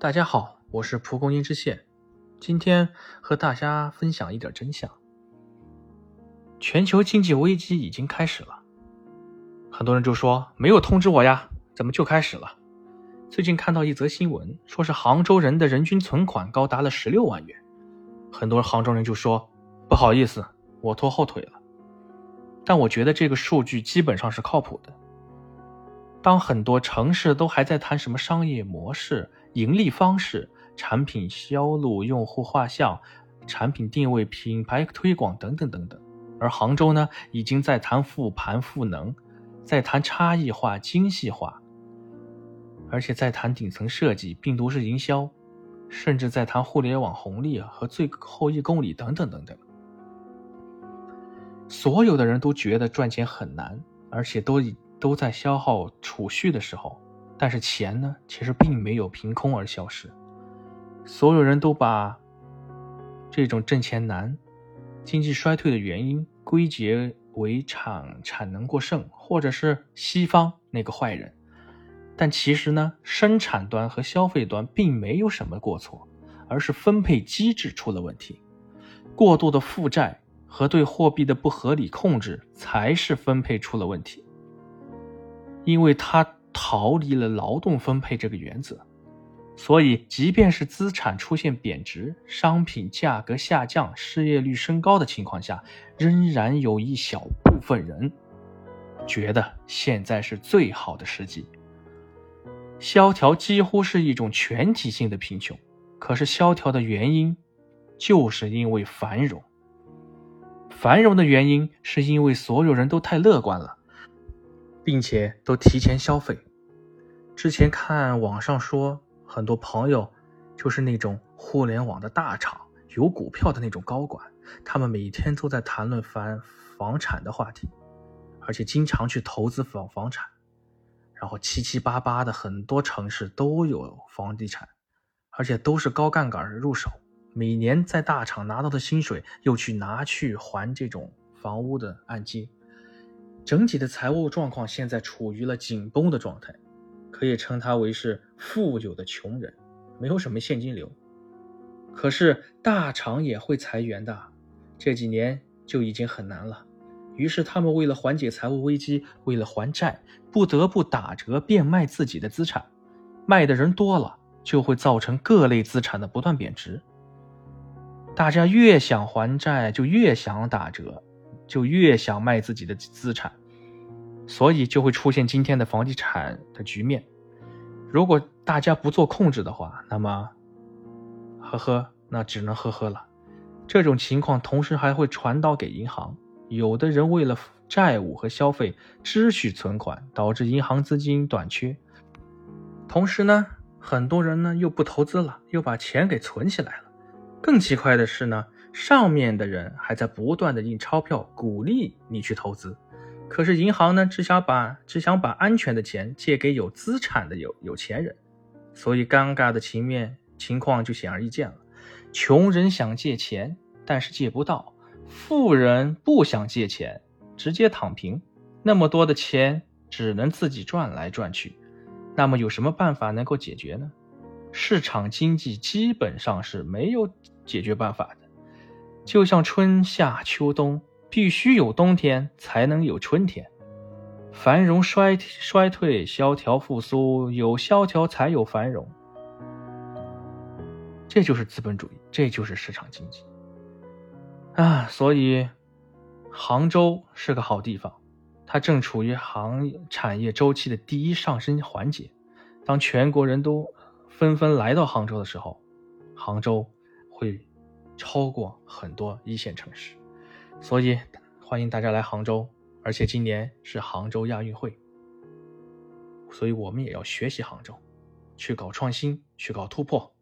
大家好，我是蒲公英之线，今天和大家分享一点真相。全球经济危机已经开始了，很多人就说没有通知我呀，怎么就开始了？最近看到一则新闻，说是杭州人的人均存款高达了十六万元，很多杭州人就说不好意思，我拖后腿了。但我觉得这个数据基本上是靠谱的。当很多城市都还在谈什么商业模式、盈利方式、产品销路、用户画像、产品定位、品牌推广等等等等，而杭州呢，已经在谈复盘赋能，在谈差异化、精细化，而且在谈顶层设计、病毒式营销，甚至在谈互联网红利和最后一公里等等等等。所有的人都觉得赚钱很难，而且都已。都在消耗储蓄的时候，但是钱呢，其实并没有凭空而消失。所有人都把这种挣钱难、经济衰退的原因归结为产产能过剩，或者是西方那个坏人。但其实呢，生产端和消费端并没有什么过错，而是分配机制出了问题。过度的负债和对货币的不合理控制才是分配出了问题。因为它逃离了劳动分配这个原则，所以即便是资产出现贬值、商品价格下降、失业率升高的情况下，仍然有一小部分人觉得现在是最好的时机。萧条几乎是一种全体性的贫穷，可是萧条的原因就是因为繁荣。繁荣的原因是因为所有人都太乐观了。并且都提前消费。之前看网上说，很多朋友就是那种互联网的大厂、有股票的那种高管，他们每天都在谈论房房产的话题，而且经常去投资房房产。然后七七八八的很多城市都有房地产，而且都是高杠杆入手，每年在大厂拿到的薪水又去拿去还这种房屋的按揭。整体的财务状况现在处于了紧绷的状态，可以称它为是富有的穷人，没有什么现金流。可是大厂也会裁员的，这几年就已经很难了。于是他们为了缓解财务危机，为了还债，不得不打折变卖自己的资产。卖的人多了，就会造成各类资产的不断贬值。大家越想还债，就越想打折。就越想卖自己的资产，所以就会出现今天的房地产的局面。如果大家不做控制的话，那么，呵呵，那只能呵呵了。这种情况同时还会传导给银行，有的人为了债务和消费支取存款，导致银行资金短缺。同时呢，很多人呢又不投资了，又把钱给存起来了。更奇怪的是呢。上面的人还在不断的印钞票，鼓励你去投资，可是银行呢，只想把只想把安全的钱借给有资产的有有钱人，所以尴尬的情面情况就显而易见了。穷人想借钱，但是借不到；富人不想借钱，直接躺平。那么多的钱只能自己赚来赚去，那么有什么办法能够解决呢？市场经济基本上是没有解决办法的。就像春夏秋冬，必须有冬天才能有春天；繁荣衰衰退，萧条复苏，有萧条才有繁荣。这就是资本主义，这就是市场经济啊！所以，杭州是个好地方，它正处于行产业周期的第一上升环节。当全国人都纷纷来到杭州的时候，杭州会。超过很多一线城市，所以欢迎大家来杭州。而且今年是杭州亚运会，所以我们也要学习杭州，去搞创新，去搞突破。